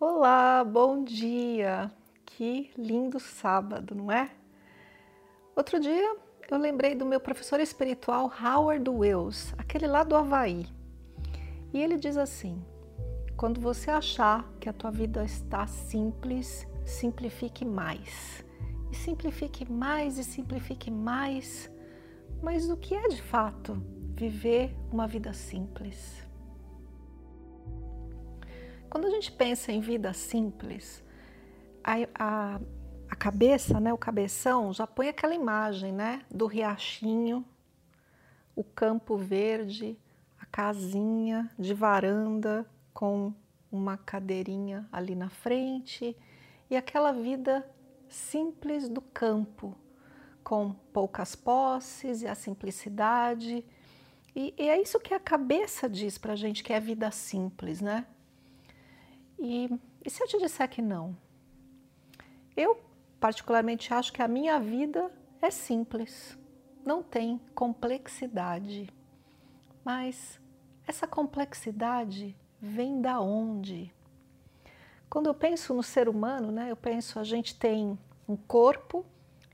Olá, bom dia! Que lindo sábado, não é? Outro dia eu lembrei do meu professor espiritual Howard Wills, aquele lá do Havaí. E ele diz assim: quando você achar que a tua vida está simples, simplifique mais. E simplifique mais e simplifique mais. Mas o que é de fato viver uma vida simples? Quando a gente pensa em vida simples, a, a, a cabeça, né, o cabeção, já põe aquela imagem né, do riachinho, o campo verde, a casinha de varanda com uma cadeirinha ali na frente e aquela vida simples do campo, com poucas posses e a simplicidade. E, e é isso que a cabeça diz para a gente que é vida simples, né? E, e se eu te disser que não? Eu, particularmente, acho que a minha vida é simples, não tem complexidade. Mas essa complexidade vem da onde? Quando eu penso no ser humano, né, eu penso a gente tem um corpo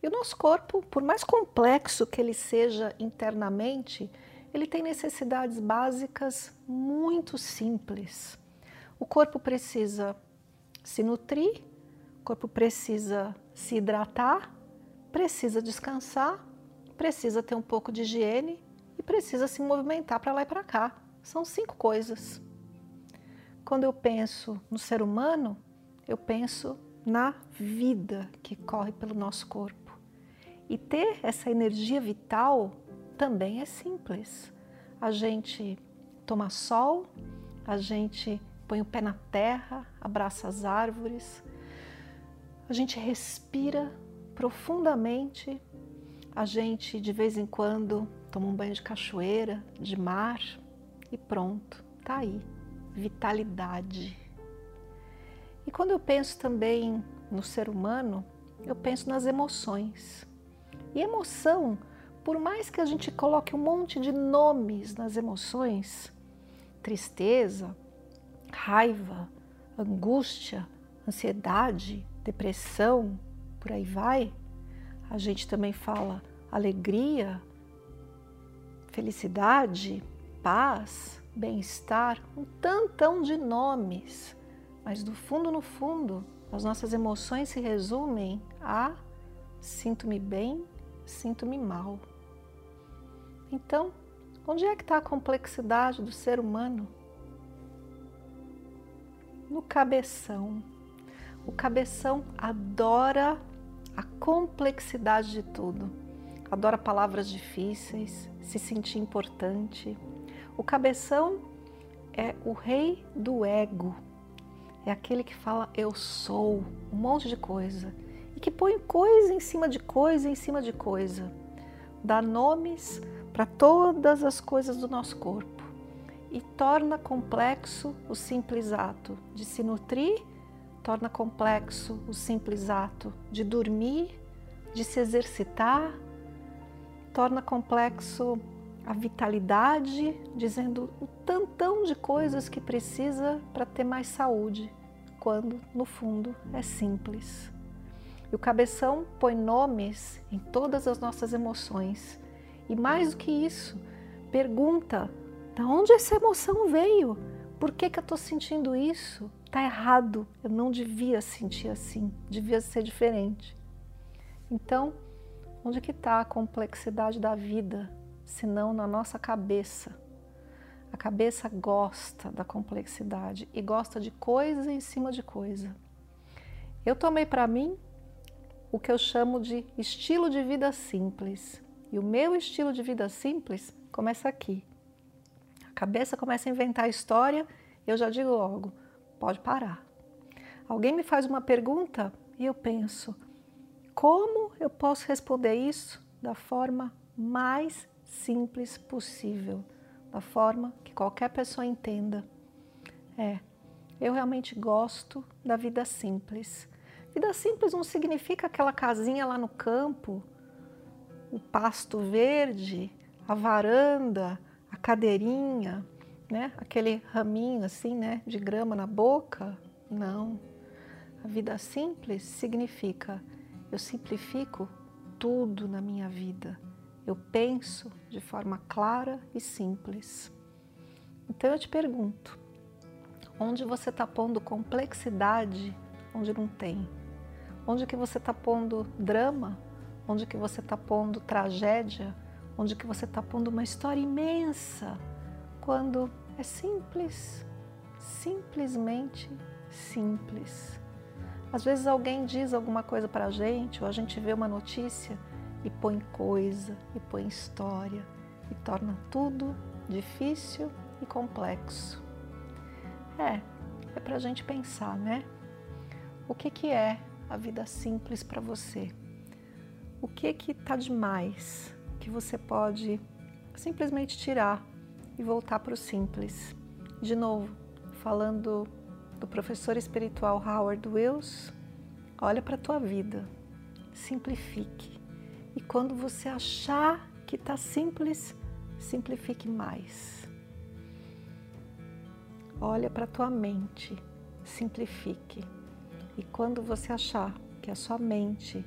e o nosso corpo, por mais complexo que ele seja internamente, ele tem necessidades básicas muito simples. O corpo precisa se nutrir, o corpo precisa se hidratar, precisa descansar, precisa ter um pouco de higiene e precisa se movimentar para lá e para cá. São cinco coisas. Quando eu penso no ser humano, eu penso na vida que corre pelo nosso corpo. E ter essa energia vital também é simples. A gente toma sol, a gente põe o pé na terra, abraça as árvores, a gente respira profundamente, a gente de vez em quando toma um banho de cachoeira, de mar e pronto, tá aí, vitalidade. E quando eu penso também no ser humano, eu penso nas emoções. E emoção, por mais que a gente coloque um monte de nomes nas emoções, tristeza, raiva, angústia, ansiedade, depressão, por aí vai. A gente também fala alegria, felicidade, paz, bem-estar, um tantão de nomes. Mas do fundo, no fundo, as nossas emoções se resumem a sinto-me bem, sinto-me mal. Então, onde é que está a complexidade do ser humano? No cabeção. O cabeção adora a complexidade de tudo, adora palavras difíceis, se sentir importante. O cabeção é o rei do ego, é aquele que fala eu sou, um monte de coisa. E que põe coisa em cima de coisa em cima de coisa, dá nomes para todas as coisas do nosso corpo e torna complexo o simples ato de se nutrir, torna complexo o simples ato de dormir, de se exercitar, torna complexo a vitalidade, dizendo o tantão de coisas que precisa para ter mais saúde, quando no fundo é simples. E o cabeção põe nomes em todas as nossas emoções. E mais do que isso, pergunta da onde essa emoção veio? Por que, que eu estou sentindo isso? Está errado, eu não devia sentir assim, devia ser diferente. Então, onde que está a complexidade da vida, se não na nossa cabeça? A cabeça gosta da complexidade e gosta de coisa em cima de coisa. Eu tomei para mim o que eu chamo de estilo de vida simples. E o meu estilo de vida simples começa aqui, cabeça começa a inventar história, eu já digo logo: pode parar. Alguém me faz uma pergunta, e eu penso: como eu posso responder isso da forma mais simples possível, da forma que qualquer pessoa entenda? É, eu realmente gosto da vida simples. Vida simples não significa aquela casinha lá no campo, o pasto verde, a varanda, a cadeirinha, né? Aquele raminho assim, né, de grama na boca. Não. A vida simples significa eu simplifico tudo na minha vida. Eu penso de forma clara e simples. Então eu te pergunto, onde você está pondo complexidade onde não tem? Onde que você está pondo drama? Onde que você está pondo tragédia? Onde que você está pondo uma história imensa? Quando é simples, simplesmente simples. Às vezes alguém diz alguma coisa para a gente, ou a gente vê uma notícia e põe coisa, e põe história, e torna tudo difícil e complexo. É, é para a gente pensar, né? O que, que é a vida simples para você? O que que está demais que você pode simplesmente tirar e voltar para o simples? De novo, falando do professor espiritual Howard Wills, olha para a tua vida, simplifique. E quando você achar que está simples, simplifique mais. Olha para a tua mente, simplifique. E quando você achar que a sua mente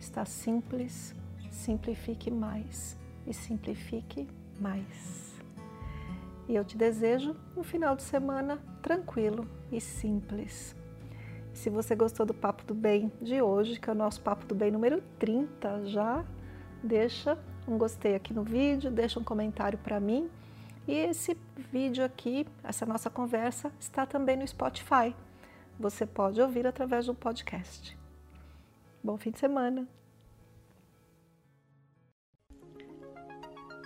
está simples, simplifique mais e simplifique mais. E eu te desejo um final de semana tranquilo e simples. Se você gostou do Papo do Bem de hoje, que é o nosso Papo do Bem número 30, já deixa um gostei aqui no vídeo, deixa um comentário para mim e esse vídeo aqui, essa nossa conversa, está também no Spotify. Você pode ouvir através do podcast. Bom fim de semana!